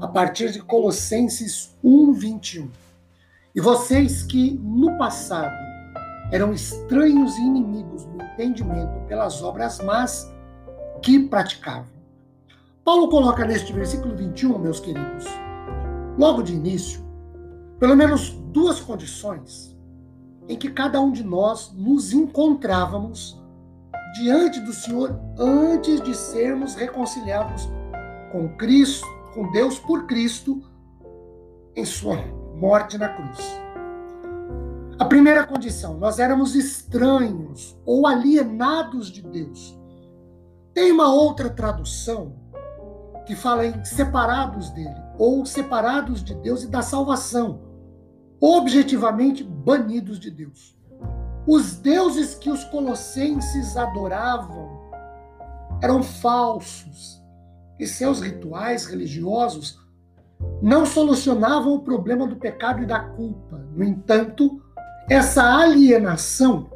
a partir de Colossenses 1:21. E vocês que no passado eram estranhos e inimigos no entendimento pelas obras más que praticavam. Paulo coloca neste versículo 21, meus queridos, logo de início, pelo menos duas condições em que cada um de nós nos encontrávamos diante do Senhor antes de sermos reconciliados com Cristo com Deus por Cristo em sua morte na cruz. A primeira condição, nós éramos estranhos ou alienados de Deus. Tem uma outra tradução que fala em separados dele, ou separados de Deus e da salvação, objetivamente banidos de Deus. Os deuses que os colossenses adoravam eram falsos, e seus rituais religiosos não solucionavam o problema do pecado e da culpa. No entanto, essa alienação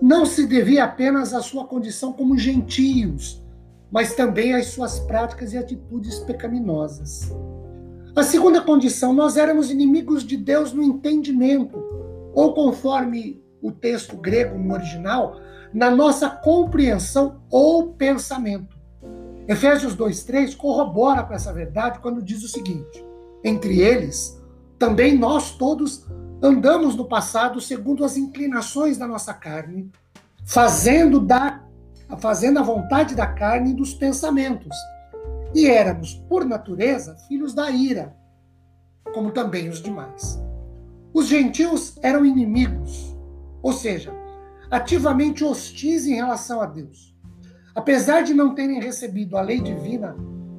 não se devia apenas à sua condição como gentios, mas também às suas práticas e atitudes pecaminosas. A segunda condição, nós éramos inimigos de Deus no entendimento, ou conforme o texto grego no original, na nossa compreensão ou pensamento. Efésios 2,3 corrobora com essa verdade quando diz o seguinte: entre eles, também nós todos andamos no passado segundo as inclinações da nossa carne, fazendo, da, fazendo a vontade da carne e dos pensamentos. E éramos, por natureza, filhos da ira, como também os demais. Os gentios eram inimigos, ou seja, ativamente hostis em relação a Deus. Apesar de não terem recebido a lei divina,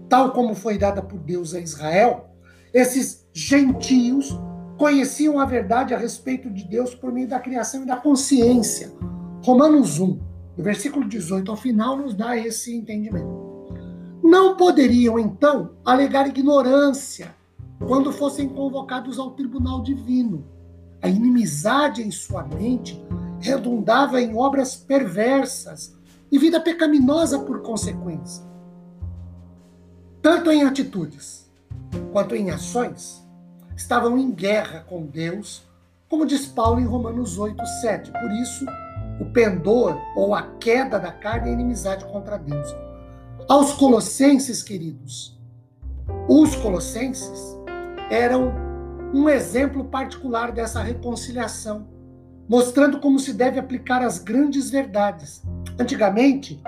tal como foi dada por Deus a Israel, esses gentios conheciam a verdade a respeito de Deus por meio da criação e da consciência. Romanos 1, do versículo 18 ao final, nos dá esse entendimento. Não poderiam, então, alegar ignorância quando fossem convocados ao tribunal divino. A inimizade em sua mente redundava em obras perversas e vida pecaminosa por consequência. Tanto em atitudes quanto em ações, estavam em guerra com Deus, como diz Paulo em Romanos 8, 7. Por isso, o pendor ou a queda da carne é inimizade contra Deus. Aos colossenses, queridos, os colossenses eram um exemplo particular dessa reconciliação, mostrando como se deve aplicar as grandes verdades Antigamente,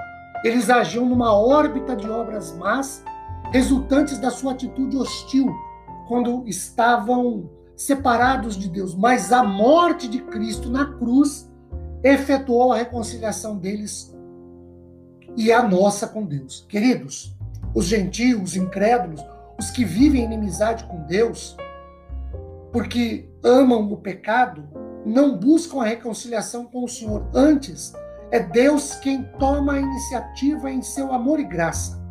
eles agiam numa órbita de obras más, resultantes da sua atitude hostil, quando estavam separados de Deus. Mas a morte de Cristo na cruz efetuou a reconciliação deles e a nossa com Deus. Queridos, os gentios, os incrédulos, os que vivem em inimizade com Deus, porque amam o pecado, não buscam a reconciliação com o Senhor. Antes, é Deus quem toma a iniciativa em seu amor e graça.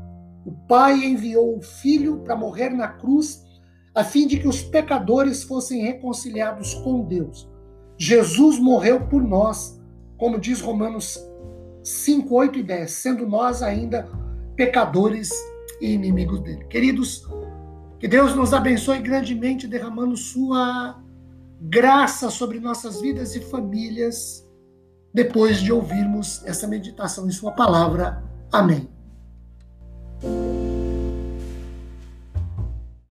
O Pai enviou o Filho para morrer na cruz, a fim de que os pecadores fossem reconciliados com Deus. Jesus morreu por nós, como diz Romanos 5, 8 e 10, sendo nós ainda pecadores e inimigos dele. Queridos, que Deus nos abençoe grandemente, derramando sua graça sobre nossas vidas e famílias depois de ouvirmos essa meditação em Sua palavra. Amém.